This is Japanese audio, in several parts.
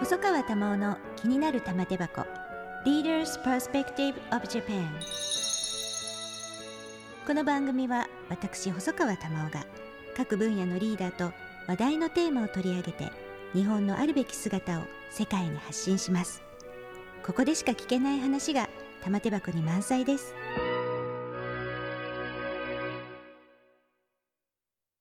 細川珠緒の気になる玉手箱。Leaders Perspective of Japan この番組は私細川珠緒が各分野のリーダーと話題のテーマを取り上げて日本のあるべき姿を世界に発信します。ここでしか聞けない話が玉手箱に満載です。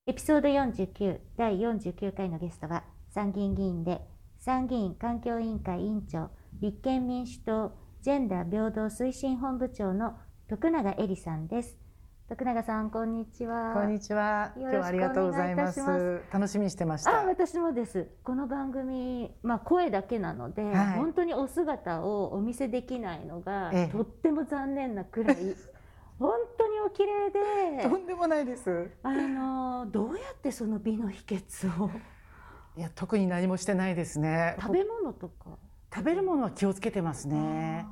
エピソード49第49回のゲストは参議院議員で参議院環境委員会委員長立憲民主党ジェンダー平等推進本部長の徳永恵里さんです。徳永さんこんにちは。こんにちは。今日はありがとうございます。楽しみにしてました。あ私もです。この番組まあ声だけなので、はい、本当にお姿をお見せできないのが、ええ、とっても残念なくらい 本当にお綺麗で。とんでもないです。あのどうやってその美の秘訣をいや特に何もしてないですね。食べ物とか？食べるものは気をつけてますね。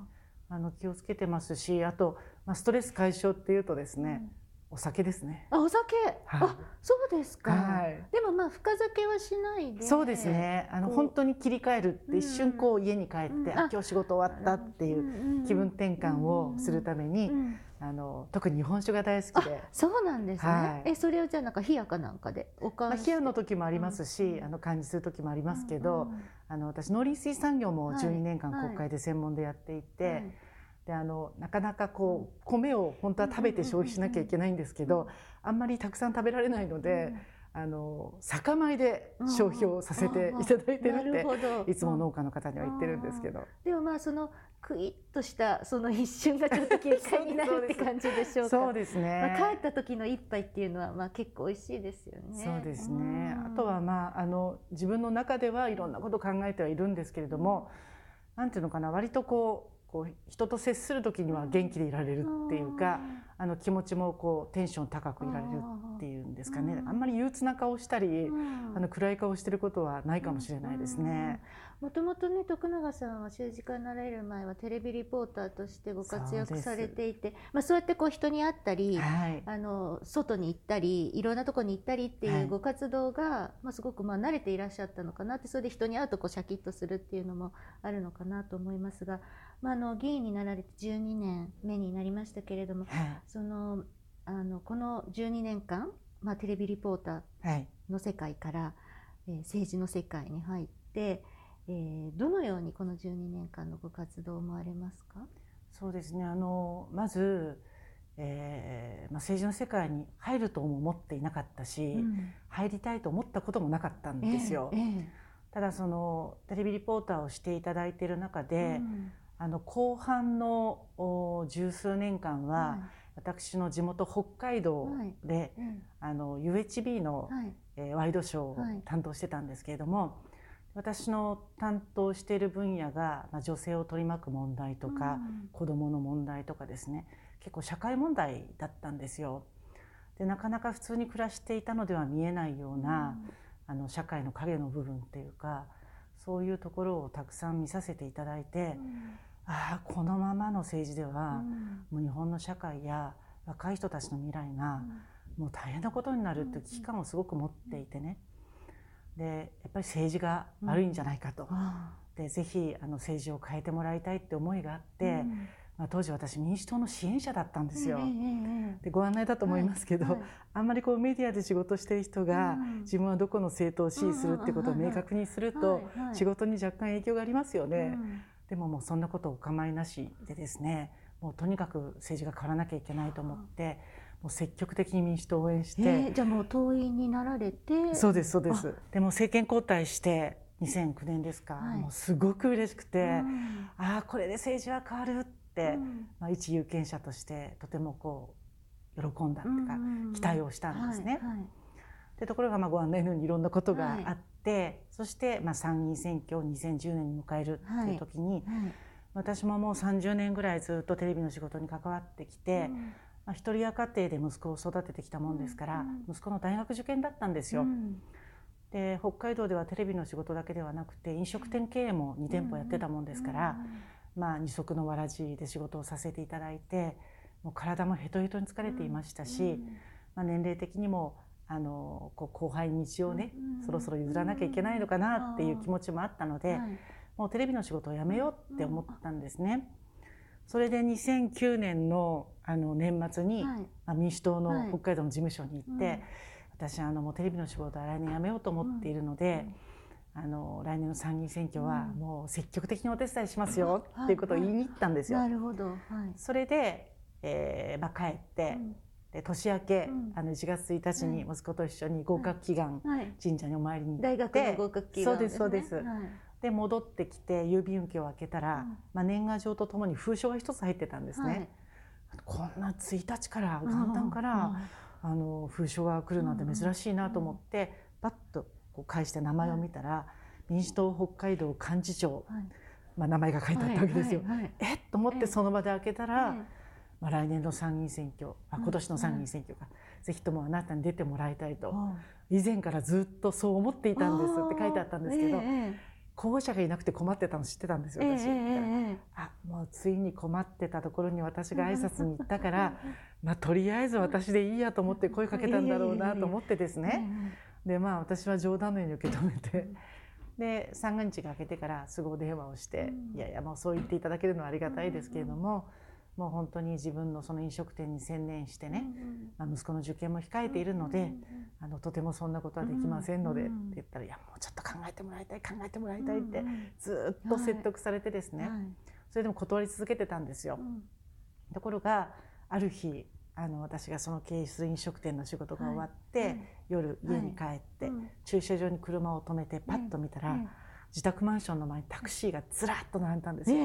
あの気をつけてますしあと、まあ、ストレス解消っていうとですね、うん、お酒ですね。あお酒、はい、あそうですか、はい、でもまあ深酒はしないでそうですね。あの本当に切り替えるって一瞬こう家に帰って、うん、あ今日仕事終わったっていう気分転換をするために、うんあの特に日本酒が大好きで。そうなんですね、はい、えそれをじゃあなんか冷やかなんかでおかまあ、冷やの時もありますし、うん、あの感じする時もありますけど、うんうん、あの私農林水産業も12年間国会で専門でやっていて、はい。はい、であのなかなかこう米を本当は食べて消費しなきゃいけないんですけど、あんまりたくさん食べられないので。うんあの酒米で消費をさせていただいてるっていつも農家の方には言ってるんですけど。でもまあそのクイッとしたその一瞬がちょっと切り替えになるって感じでしょうかそうですね、まあ、帰った時の一杯っていうのはまあ結構美味しいですよね。そうですね。あとはまああの自分の中ではいろんなことを考えてはいるんですけれども、うん、なんていうのかな割とこうこう人と接する時には元気でいられるっていうか、あの気持ちもこうテンション高くいられるっていうんですかね、あんまり憂鬱な顔したり、あの暗い顔してることはないかもしれないですね。もともとね徳永さんは政治家になられる前はテレビリポーターとしてご活躍されていてまあ、そうやってこう人に会ったり、はい、あの外に行ったりいろんなとこに行ったりっていうご活動が、はい、まあ、すごくまあ慣れていらっしゃったのかなってそれで人に会うとこうシャキッとするっていうのもあるのかなと思いますが、まあ、あの議員になられて12年目になりましたけれども、はい、そのあのこの12年間、まあ、テレビリポーターの世界から、えー、政治の世界に入って。えー、どのようにこの12年間のご活動を思われますか？そうですね。あのまず、えーまあ、政治の世界に入るとも思っていなかったし、うん、入りたいと思ったこともなかったんですよ。えーえー、ただそのテレビリポーターをしていただいている中で、うん、あの後半の十数年間は、はい、私の地元北海道で、はい、あの UHB の、はい、えー、ワイドショーを担当してたんですけれども、私の担当している分野が、まあ、女性を取り巻く問題とか、うん、子どもの問題とかですね。結構社会問題だったんですよ。でなかなか普通に暮らしていたのでは見えないような、うん、あの社会の影の部分っていうかそういうところをたくさん見させていただいて、うん、ああこのままの政治では、もう日本の社会や若い人たちの未来が、もう大変なことになるっていう危機感をすごく持っていてね。でやっぱり政治が悪いんじゃないかと、うん、でぜひあの政治を変えてもらいたいって思いがあって、うん、まあ、当時私民主党の支援者だったんですよ。でご案内だと思いますけど、あんまりこうメディアで仕事している人が、うん、自分はどこの政党を支持するってことを明確にすると、仕事に若干影響がありますよね。でももうそんなことお構いなしでですねもうとにかく政治が変わらなきゃいけないと思って。もう積極的に民主党を応援して、えー、じゃあもう党員になられて？そうですそうです。でも政権交代して2009年ですか、はい、もうすごく嬉しくて、うん、ああこれで政治は変わるって、うん、まあ、一有権者としてとてもこう喜んだっていうか、うん、期待をしたんですね。はいはい、でところがまあご案内のようにいろんなことがあって、そしてまあ参議院選挙を2010年に迎えるっていう時に、私ももう30年ぐらいずっとテレビの仕事に関わってきて、まあ、一人親家庭で息子を育ててきたもんですから、うん、息子の大学受験だったんですよ。うん、で北海道ではテレビの仕事だけではなくて飲食店経営も2店舗やってたもんですから、まあ、二足のわらじで仕事をさせていただいてもう体もヘトヘトに疲れていましたし、まあ、年齢的にもあのこう後輩道をね、そろそろ譲らなきゃいけないのかなっていう気持ちもあったので、もうテレビの仕事を辞めようって思ったんですね。それで2009年のあの年末に、は民主党の北海道の事務所に行って、はい、私あのもうテレビの仕事は来年辞めようと思っているので、うん、あの来年の参議院選挙はもう積極的にお手伝いしますよっていうことを言いに行ったん。ですよ。なるほど、はい、それで、えーまあ、帰って、で年明け、うん、あの1月1日に息子と一緒に合格祈願、神社にお参りに行って、大学の合格祈願、そうですそうです、で戻ってきて郵便受けを開けたら、うん、まあ、年賀状とともに封書が一つ入ってたんですね。はい、こんな1日から元旦から、あの封書が来るなんて珍しいなと思って、パッとこう返して名前を見たら、民主党北海道幹事長、まあ、名前が書いてあったわけですよ。えっ？と思ってその場で開けたら、まあ、来年の参議院選挙あ今年の参議院選挙か、ぜひともあなたに出てもらいたいと、以前からずっとそう思っていたんですって書いてあったんですけど、候補者がいなくて困ってたの知ってたんですよ私、えー、あもうついに困ってたところに私が挨拶に行ったからまあとりあえず私でいいやと思って声かけたんだろうなと思ってですね。でまあ私は冗談のように受け止めて。で三が日が明けてからすぐお電話をして「いやいやもうそう言っていただけるのはありがたいですけれども、もう本当に自分のその飲食店に専念してね、まあ、息子の受験も控えているので、あのとてもそんなことはできませんので、って言ったら「いやもうちょっと考えてもらいたい考えてもらいたい」ってずっと説得されてですね、それでも断り続けてたんですよ。ところがある日あの私がその経営する飲食店の仕事が終わって、夜家に帰って、駐車場に車を止めてパッと見たら、自宅マンションの前にタクシーがずらっと並んだんですよ。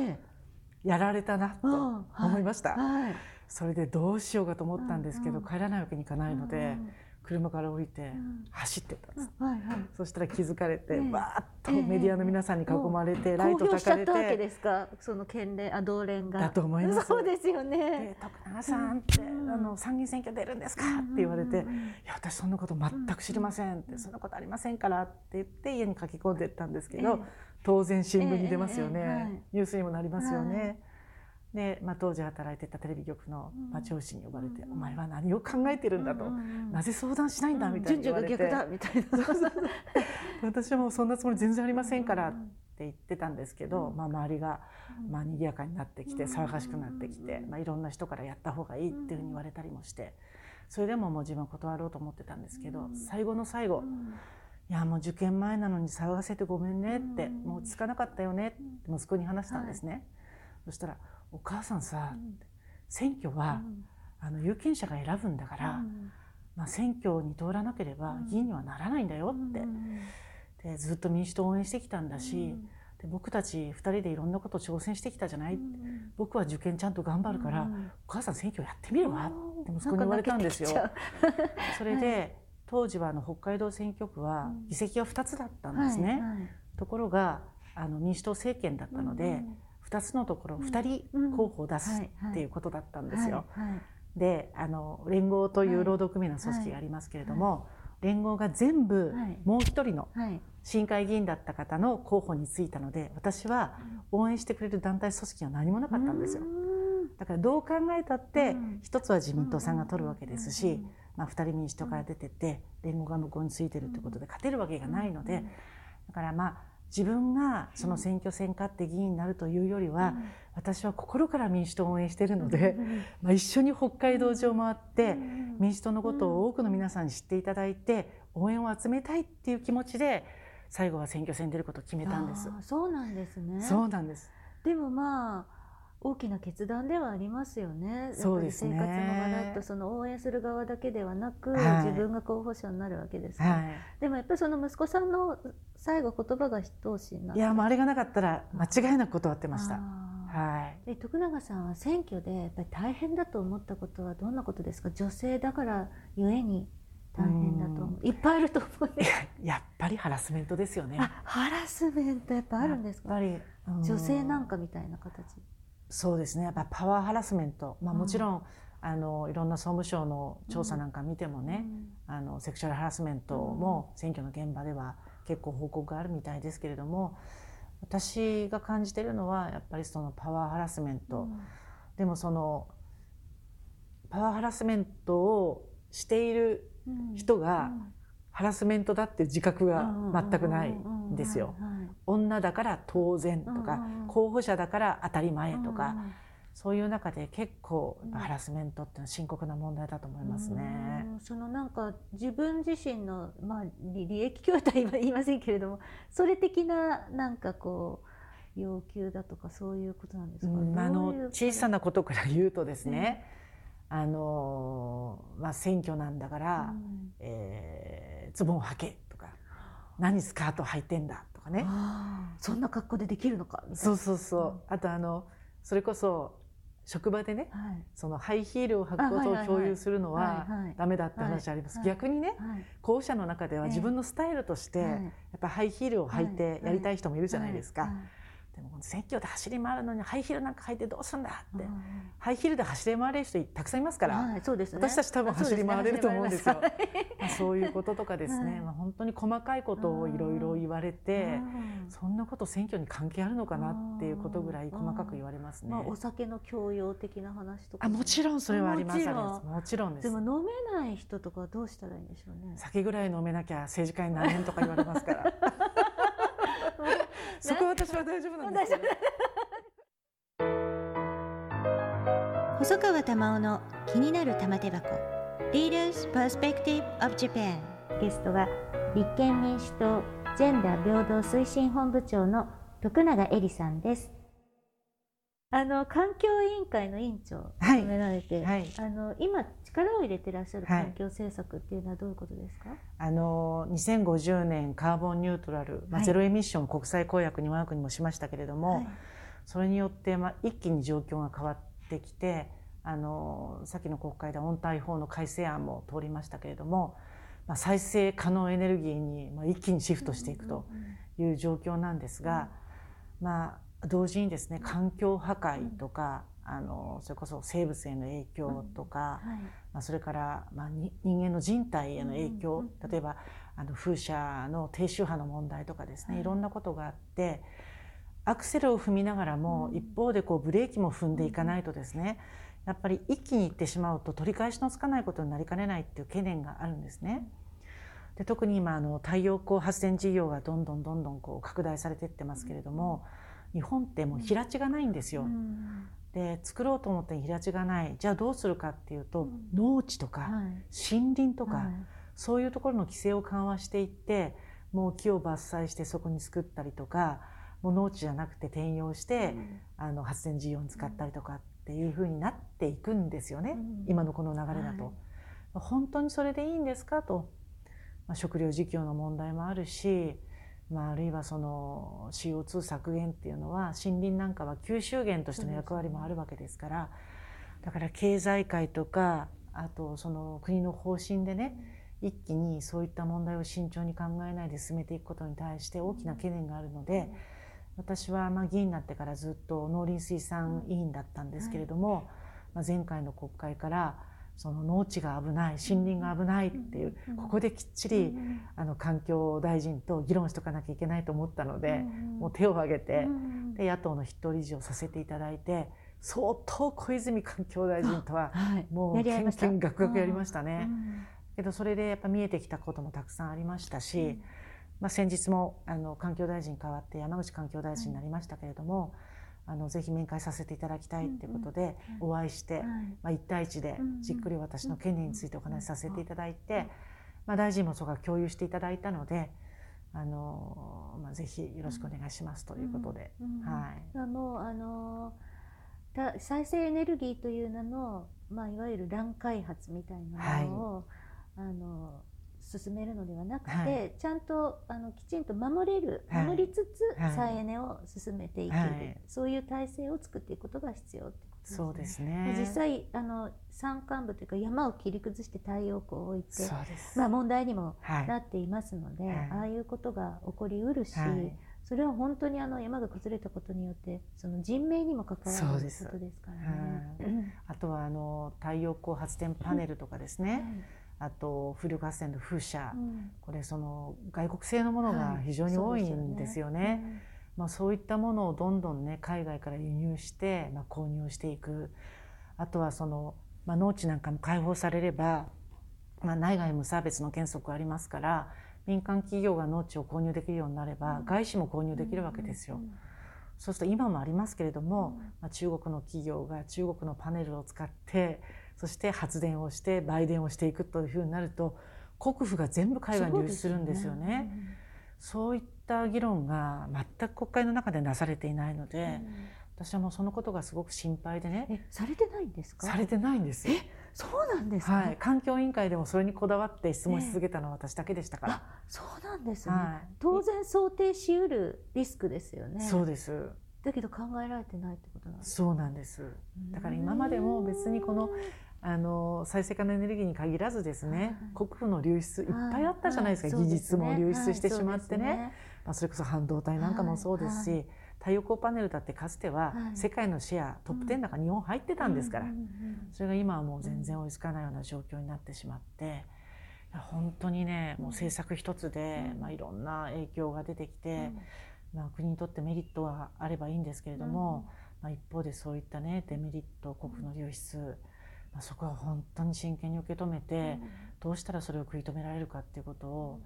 やられたなと思いました、はい、それでどうしようかと思ったんですけど、帰らないわけにいかないので、車から降りて走ってたんです、はいはい、そしたら気づかれて、わーっとメディアの皆さんに囲まれて、ライトたかれて。公表しちゃったわけですか？その県連あ同連が。だと思います。そうですよね。徳永さんって、あの参議院選挙出るんですか?」って言われて「いや私そんなこと全く知りません」って「そんなことありませんから」って言って家に書き込んでったんですけど、当然新聞に出ますよね、ニュースにもなりますよね。で、まあ、当時働いてたテレビ局の、まあ、上司に呼ばれて「お前は何を考えてるんだ」と「なぜ相談しないんだ」みたいな言われて「だ」みたいな。私はもうそんなつもり全然ありませんからって言ってたんですけど、まあ、周りが、まあ、賑やかになってきて騒がしくなってきて、まあ、いろんな人からやった方がいいっていうふうに言われたりもしてそれでももう自分は断ろうと思ってたんですけど最後の最後「いやもう受験前なのに騒がせてごめんね」って「もうつかなかったよね」って息子に話したんですね。そしたらお母さんさ、選挙は、あの有権者が選ぶんだから、まあ、選挙に通らなければ議員にはならないんだよって、でずっと民主党を応援してきたんだし、で僕たち2人でいろんなこと挑戦してきたじゃない、僕は受験ちゃんと頑張るから、お母さん選挙やってみるわって息子に言われたんですよ。それで 当時はあの北海道選挙区は議席は2つだったんですね。ところがあの民主党政権だったので、2つのところ2人候補を出すっていうことだったんですよ。であの連合という労働組合の組織がありますけれども、連合が全部もう一人の市議会議員だった方の候補についたので私は応援してくれる団体組織は何もなかったんですよ。だからどう考えたって一つは自民党さんが取るわけですし、まあ、2人民主党から出てて連合が向こうについてるってことで勝てるわけがないのでだからまあ自分がその選挙戦勝って議員になるというよりは、うん、私は心から民主党を応援しているので、うん、まあ、一緒に北海道上回って、民主党のことを多くの皆さんに知っていただいて応援を集めたいっていう気持ちで最後は選挙戦に出ることを決めたんです。そうなんですね。そうなんです。でもまあ大きな決断ではありますよね。そうですね。生活の場だとその応援する側だけではなく、はい、自分が候補者になるわけですから、はい、でもやっぱりその息子さんの最後言葉が一押しいやもうあれがなかったら間違いなく断ってました。はい。で徳永さんは選挙でやっぱり大変だと思ったことはどんなことですか？女性だからゆえに大変だと思う。いっぱいあると思う、ね、やっぱりハラスメントですよね。ハラスメントやっぱあるんですか？やっぱり女性なんかみたいな形。そうですね。やっぱパワーハラスメント、まあ、もちろん、うん、あのいろんな総務省の調査なんか見てもね、うん、あのセクシュアルハラスメントも選挙の現場では結構報告があるみたいですけれども私が感じてるのはやっぱりそのパワーハラスメント、うん、でもそのパワーハラスメントをしている人がハラスメントだって自覚が全くないんですよ。女だから当然とか、候補者だから当たり前とか、そういう中で結構ハラスメントって深刻な問題だと思いますね。そのなんか自分自身のまあ利益供与とは言いませんけれども、それ的ななんかこう要求だとかそういうことなんですか？うん、あの小さなことから言うとですね。うん、あのまあ選挙なんだから、うん、えー、ズボンを履けとか何スカート履いてんだとかね。そんな格好でできるのか？そうそうそう、あとあのそれこそ職場でね、はい、そのハイヒールを履くことを共有するのはダメだって話あります、逆にね、候補者の中では自分のスタイルとしてやっぱハイヒールを履いてやりたい人もいるじゃないですか。でも選挙で走り回るのにハイヒールなんか履いてどうすんだって、ハイヒールで走り回れる人たくさんいますから、はいそうですね、私たち多分走り回れると思うんですよ。まあ、そういうこととかですね、まあ、本当に細かいことをいろいろ言われて、そんなこと選挙に関係あるのかなっていうことぐらい細かく言われますね。まあ、お酒の強要的な話とか、あもちろんそれはありますもちろんです。でも飲めない人とかどうしたらいいんでしょうね。酒ぐらい飲めなきゃ政治家になれんとか言われますから。そこ私は大丈夫なんですね。細川玉緒の気になる玉手箱。Leaders Perspective of Japan ゲストは立憲民主党ジェンダー平等推進本部長の徳永恵里さんです。あの環境委員会の委員長を務められて、はい。はい、あの今力を入れてらっしゃる環境政策っていうのはどういうことですか、はい、あの2050年カーボンニュートラル、まあ、ゼロエミッション国際公約に我が国もしましたけれども、それによって、まあ、一気に状況が変わってきてあの先の国会で温帯法の改正案も通りましたけれども、まあ、再生可能エネルギーに、まあ、一気にシフトしていくという状況なんですが、まあ同時にですね環境破壊とか、あのそれこそ生物への影響とか、はい、まあ、それから、まあ、人間の人体への影響、例えばあの風車の低周波の問題とかですね、はい、いろんなことがあってアクセルを踏みながらも、一方でこうブレーキも踏んでいかないとですねやっぱり一気にいってしまうと取り返しのつかないことになりかねないっていう懸念があるんですね。で特に今あの太陽光発電事業がどんどんどんどんこう拡大されていってますけれども、うん日本ってもう平地がないんですよ。で作ろうと思って平地がない。じゃあどうするかっていうと、農地とか森林とか、そういうところの規制を緩和していってもう木を伐採してそこに作ったりとかもう農地じゃなくて転用して、あの発電事業に使ったりとかっていうふうになっていくんですよね、今のこの流れだと。本当にそれでいいんですかと、まあ、食料自給の問題もあるしまあ、あるいはその CO2 削減っていうのは森林なんかは吸収源としての役割もあるわけですからだから経済界とかあとその国の方針でね一気にそういった問題を慎重に考えないで進めていくことに対して大きな懸念があるので私はまあ議員になってからずっと農林水産委員だったんですけれども、まあ、前回の国会からその農地が危ない森林が危ないっていうここできっちりあの環境大臣と議論しとかなきゃいけないと思ったのでもう手を挙げてで野党の筆頭理事をさせていただいて相当小泉環境大臣とはもうけんけんがくがくやりましたね。けどそれでやっぱ見えてきたこともたくさんありましたし、まあ、先日もあの環境大臣変わって山口環境大臣になりましたけれども、あのぜひ面会させていただきたいっていうことでお会いして、まあ、1対1でじっくり私の権利についてお話しさせていただいて、まあ、大臣もそこが共有していただいたのであの、まあ、ぜひよろしくお願いしますということで。はい、あのあの再生エネルギーという名の、まあ、いわゆる乱開発みたいなのを、はい、あの進めるのではなくて、はい、ちゃんとあのきちんと守れる、はい、守りつつ再エネを進めていける、はい、そういう体制を作っていくことが必要ってことですね。そうですね。実際あの山間部というか山を切り崩して太陽光を置いて、まあ、問題にもなっていますので、ああいうことが起こりうるし、それは本当にあの山が崩れたことによってその人命にも関わることですからね。あとはあの太陽光発電パネルとかですね。あと風力発電の風車、うん、これその外国製のものが非常に多いんですよね。はい、そう、ね。まあ、そういったものをどんどんね海外から輸入して、まあ、購入していく。あとはその、まあ、農地なんかも開放されれば、まあ、内外無差別の原則ありますから民間企業が農地を購入できるようになれば、外資も購入できるわけですよ。そうすると今もありますけれども、まあ、中国の企業が中国のパネルを使ってそして発電をして売電をしていくというふうになると国府が全部海外に流出するんですよね。そういった議論が全く国会の中でなされていないので、私はもうそのことがすごく心配でね。されてないんですか？されてないんですそうなんですね、はい、環境委員会でもそれにこだわって質問し続けたのは私だけでしたから。そうなんですね、はい、当然想定しうるリスクですよね。そうです。だけど考えられてないってことなんですそうなんです。だから今までも別にこのあの再生可能エネルギーに限らずですね、国府の流出いっぱいあったじゃないですか、技術も流出してしまってね,、まあ、それこそ半導体なんかもそうですし、太陽光パネルだってかつては世界のシェア、トップ10の中日本入ってたんですから、それが今はもう全然追いつかないような状況になってしまって。本当にねもう政策一つで、まあ、いろんな影響が出てきて、まあ、国にとってメリットはあればいいんですけれども、まあ、一方でそういったねデメリット国の流出、まあ、そこは本当に真剣に受け止めて、どうしたらそれを食い止められるかっていうことを、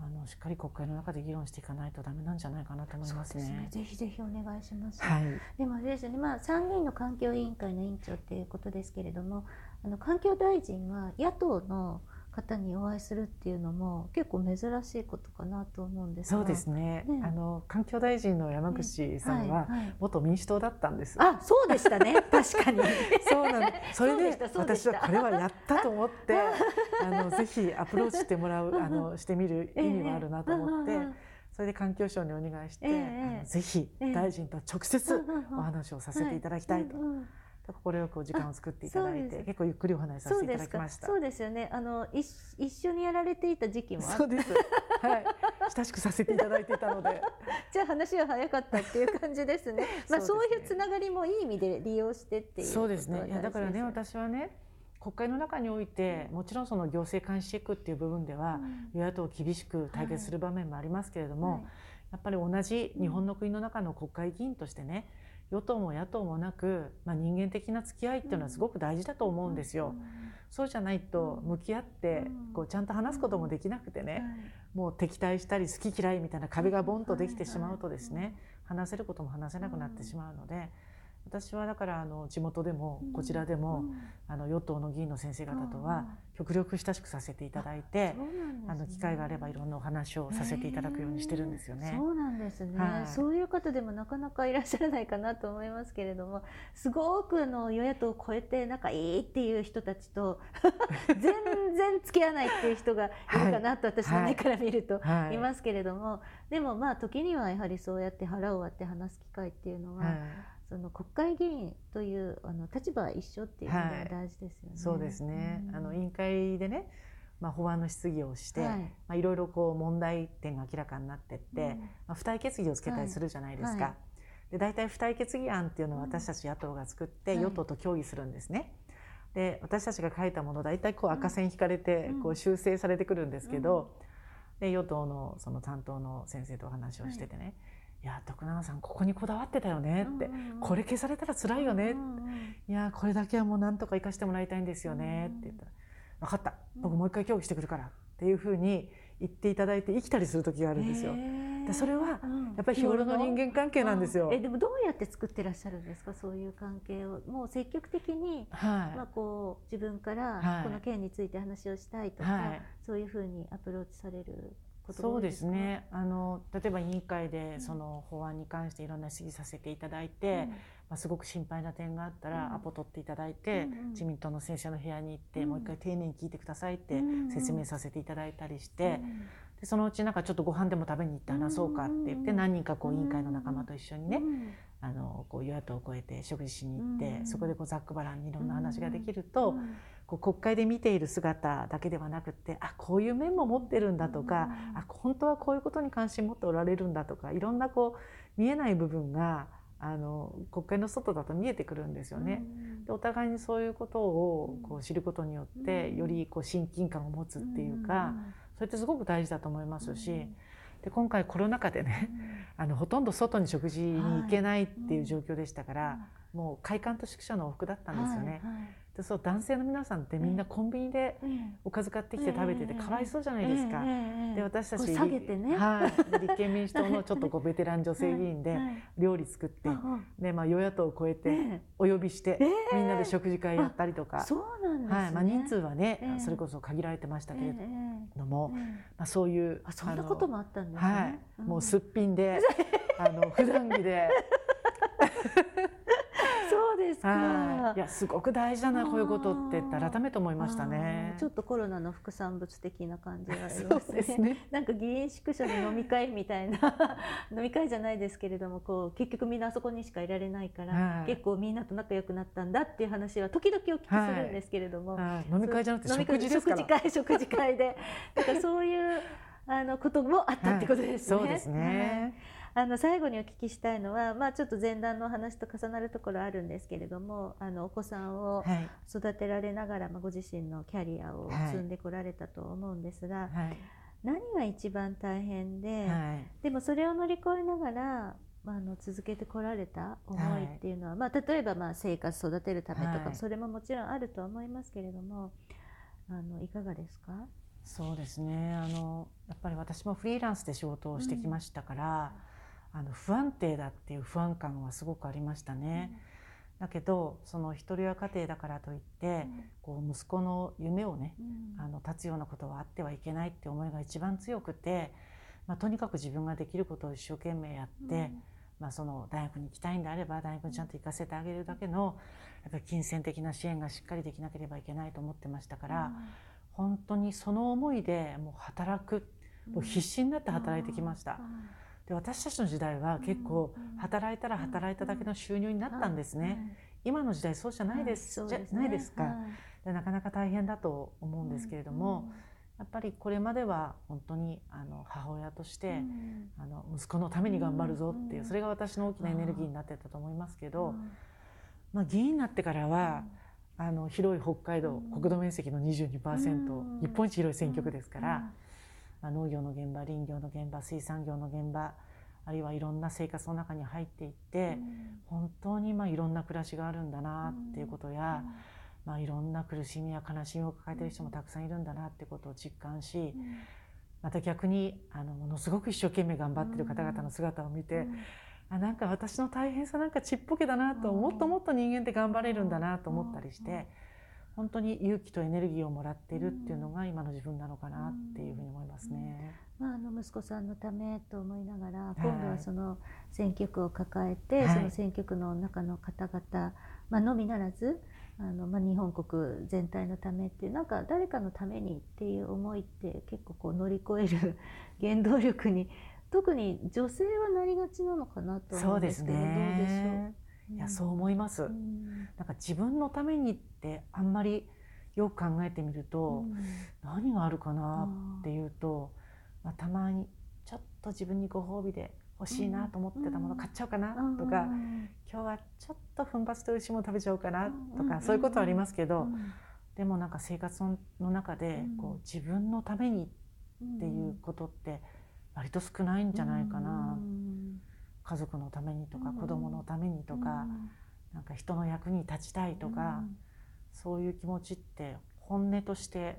あのしっかり国会の中で議論していかないとダメなんじゃないかなと思いますね。すね。ぜひぜひお願いします。はい、でもあれですね、まあ参議院の環境委員会の委員長っていうことですけれども、あの環境大臣は野党の方にお会いするっていうのも結構珍しいことかなと思うんですそうですね、ね、あの環境大臣の山口さんは元民主党だったんです、あそうでしたね。確かに。そうなんそれで私はこれはやったと思ってあのぜひアプローチしてもらう あのしてみる意味はあるなと思って。それで環境省にお願いして、えー、ぜひ大臣と直接お話をさせていただきたいと快くお時間を作っていただいて結構ゆっくりお話しさせていただきました。そうですよね。あの一一緒にやられていた時期もそうです。はい。親しくさせていただいていたので。じゃあ話は早かったっていう感じですね。まあそういうつながりもいい意味で利用してっていうそうですね。いやだからね私はね国会の中においてもちろんその行政監視チェックっていう部分では、与野党厳しく対決する場面もありますけれども、はい、やっぱり同じ日本の国の中の国会議員としてね、与党も野党もなく、まあ、人間的な付き合いっていうのはすごく大事だと思うんですよ。そうじゃないと向き合ってこうちゃんと話すこともできなくてね、もう敵対したり好き嫌いみたいな壁がボンとできてしまうとですね話せることも話せなくなってしまうので。私はだからあの地元でもこちらでも、あの与党の議員の先生方とは極力親しくさせていただいて、あの機会があればいろんなお話をさせていただくようにしてるんですよね。そうなんですね、はい、そういう方でもなかなかいらっしゃらないかなと思いますけれどもすごくあの与野党を超えて仲いいっていう人たちと 全然付き合わないっていう人がいるかなと私の目から見るとい。ますけれども、でもまあ時にはやはりそうやって腹を割って話す機会っていうのは、その国会議員というあの立場は一緒っていうのが大事ですよね。はい、そうですね、うん、あの委員会でねまあ、法案の質疑をして、はい。まあ、いろいろこう問題点が明らかになってって、うん、まあ、付帯決議をつけたりするじゃないですか。はい、で大体付帯決議案っていうのは私たち野党が作って与党と協議するんですね。で私たちが書いたもの大体こう赤線引かれてこう修正されてくるんですけど、で与党のその担当の先生とお話をしててね、いや徳永さんここにこだわってたよねって、これ消されたら辛いよねいやこれだけはもうなんとか生かしてもらいたいんですよねって言ったら「分かった。僕もう一回協議してくるから」っていうふうに言っていただいて生きたりする時があるんですよ。でそれはやっぱり日頃の人間関係なんですよ。えでもどうやって作ってらっしゃるんですか？そういう関係を。もう積極的に、はい、まあこう自分からこの件について話をしたいとか、はい、そういうふうにアプローチされるそうですね。あの例えば委員会でその法案に関していろんな質疑させていただいて、うん、まあ、すごく心配な点があったら、アポ取っていただいて、うん、自民党の先生の部屋に行って、もう一回丁寧に聞いてくださいって説明させていただいたりして、でそのうちなんかちょっとご飯でも食べに行って話そうかって言って何人かこう委員会の仲間と一緒にね、あのこう与野党を超えて食事しに行って、そこでこうざっくばらんにいろんな話ができると。こう国会で見ている姿だけではなくてあこういう面も持ってるんだとか、うん、あ本当はこういうことに関心持っておられるんだとかいろんなこう見えない部分があの国会の外だと見えてくるんですよね。でお互いにそういうことをこう知ることによってよりこう親近感を持つっていうかそれってすごく大事だと思いますし。で今回コロナ禍でね、あのほとんど外に食事に行けないっていう状況でしたから、もう会館と宿舎の往復だったんですよね。でそう男性の皆さんってみんなコンビニでおかず買ってきて食べててかわいそうじゃないですか。で私たち下げてね、はい、立憲民主党の ちょっとこうベテラン女性議員で料理作って、でまあ与野党を超えてお呼びして、みんなで食事会やったりとか、そうなんです、ね、はい。まあ、人数はね、それこそ限られてましたけれども、まあ、そういうあそんなこともあったんですね。はい、もうすっぴんであの普段着で そうですか。いやすごく大事だなこういうことって改めて思いましたね。ちょっとコロナの副産物的な感じがありますね。すね なんか議員宿舎で飲み会みたいな 飲み会じゃないですけれども、こう結局みんなあそこにしかいられないから、はい、結構みんなと仲良くなったんだっていう話は時々お聞きするんですけれども、はいはい、飲み会じゃなくて食事。食事会食事会で、だからそういうあのこともあったってことですね。そうですね。あの最後にお聞きしたいのは、まあ、ちょっと前段の話と重なるところあるんですけれどもあのお子さんを育てられながら、まあ、ご自身のキャリアを積んでこられたと思うんですが、はい、何が一番大変で、はい、でもそれを乗り越えながらまあ、あの続けてこられた思いっていうのは、はい、まあ、例えばまあ生活育てるためとか、それももちろんあるとは思いますけれどもあのいかがですか？そうですね。あのやっぱり私もフリーランスで仕事をしてきましたから、あの不安定だっていう不安感はすごくありましたね。だけどその一人親家庭だからといって、こう息子の夢をね、あの立つようなことはあってはいけないって思いが一番強くて、まあ、とにかく自分ができることを一生懸命やって、まあ、その大学に行きたいんであれば大学にちゃんと行かせてあげるだけのやっぱり金銭的な支援がしっかりできなければいけないと思ってましたから、本当にその思いでもう働くもう必死になって働いてきました。で私たちの時代は結構働いたら働いただけの収入になったんですね。今の時代そうじゃないです、はい、じゃないですか、でなかなか大変だと思うんですけれども、やっぱりこれまでは本当にあの母親として、あの息子のために頑張るぞっていう、それが私の大きなエネルギーになってたと思いますけど、まあ、議員になってからは、あの広い北海道、国土面積の22%、日本一広い選挙区ですから。まあ、農業の現場林業の現場水産業の現場あるいはいろんな生活の中に入っていって、うん、本当にまあいろんな暮らしがあるんだなっていうことや、うん、まあ、いろんな苦しみや悲しみを抱えている人もたくさんいるんだなってことを実感し、うん、また逆にあのものすごく一生懸命頑張ってる方々の姿を見て、あなんか私の大変さなんかちっぽけだなと、もっともっと人間って頑張れるんだなと思ったりして。本当に勇気とエネルギーをもらっているっていうのが今の自分なのかなっていうふうに思いますね。まあ、あの息子さんのためと思いながら今度はその選挙区を抱えて、はい、その選挙区の中の方々、まあのみならずあの、まあ、日本国全体のためっていうなんか誰かのためにっていう思いって結構こう乗り越える原動力に特に女性はなりがちなのかなと思うんですけど、ね、どうでしょう？いやそう思います、うん、なんか自分のためにってあんまりよく考えてみると、うん、何があるかなっていうと、まあ、たまにちょっと自分にご褒美で欲しいなと思ってたもの買っちゃおうかなとか、今日はちょっと奮発と牛も食べちゃおうかなとか、そういうことはありますけど、でもなんか生活の中でこう自分のためにっていうことって割と少ないんじゃないかな。家族のためにとか、子供のためにとか、なんか人の役に立ちたいとか、そういう気持ちって本音としてやっ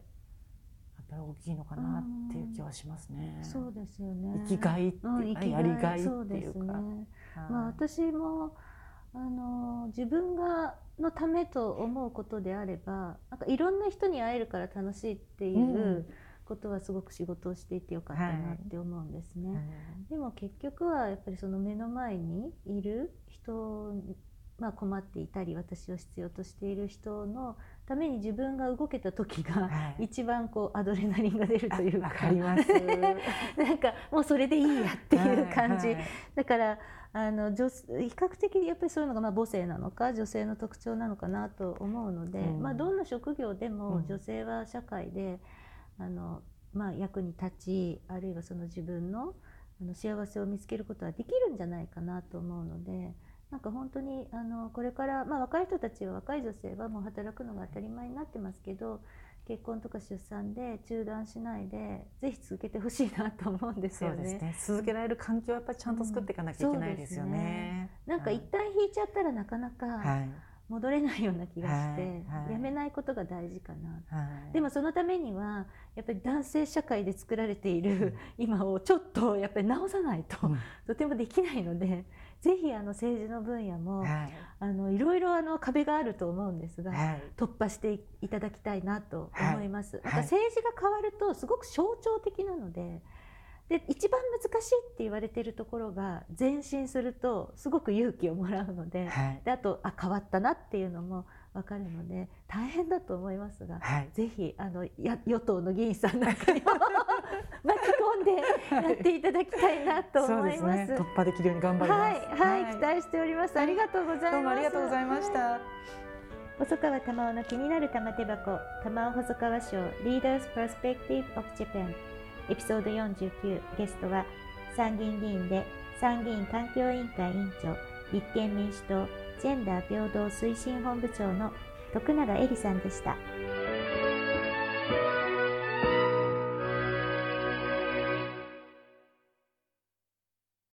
ぱり大きいのかなっていう気はしますね。そうですよね。生きがいっていうか、やりがいっていうか。ね、まあ私もあの自分がのためと思うことであれば、なんかいろんな人に会えるから楽しいっていう。うんことはすごく仕事をしていてよかったなって思うんですね。はい、でも結局はやっぱりその目の前にいる人まあ、困っていたり私を必要としている人のために自分が動けた時が一番こうアドレナリンが出る。というか、はい、なんかもうそれでいいやっていう感じ、はい。はい、だからあの女比較的やっぱりそういうのがまあ母性なのか女性の特徴なのかなと思うので、うん、まあ、どんな職業でも女性は社会で、うんあの、まあ、役に立ちあるいはその自分のあの幸せを見つけることはできるんじゃないかなと思うのでなんか本当にあのこれから、まあ、若い人たちは若い女性はもう働くのが当たり前になってますけど結婚とか出産で中断しないでぜひ続けてほしいなと思うんですよね、ね、続けられる環境はやっぱりちゃんと作っていかなきゃいけないですよね。うん、ね。なんか一旦引いちゃったらなかなか、はい戻れないような気がして、はいはい、やめないことが大事かな、はい、でもそのためにはやっぱり男性社会で作られている今をちょっとやっぱり直さないと、とてもできないのでぜひあの政治の分野も、はい、あのいろいろあの壁があると思うんですが、はい、突破していただきたいなと思います。また政治が変わるとすごく象徴的なので。で一番難しいって言われてるところが前進するとすごく勇気をもらうのではい、であとあ変わったなっていうのも分かるので大変だと思いますが、はい、ぜひあのや与党の議員さんなんかにも 巻き込んでやっていただきたいなと思います。すね、突破できるように頑張ります。はい、はい、期待しております。ありがとうございます。どうもありがとうございました。細川玉緒の気になる玉手箱玉緒細川賞 Leaders Perspective of Japan エピソード49ゲストは参議院議員で参議院環境委員会委員長立憲民主党ジェンダー平等推進本部長の徳永恵里さんでした。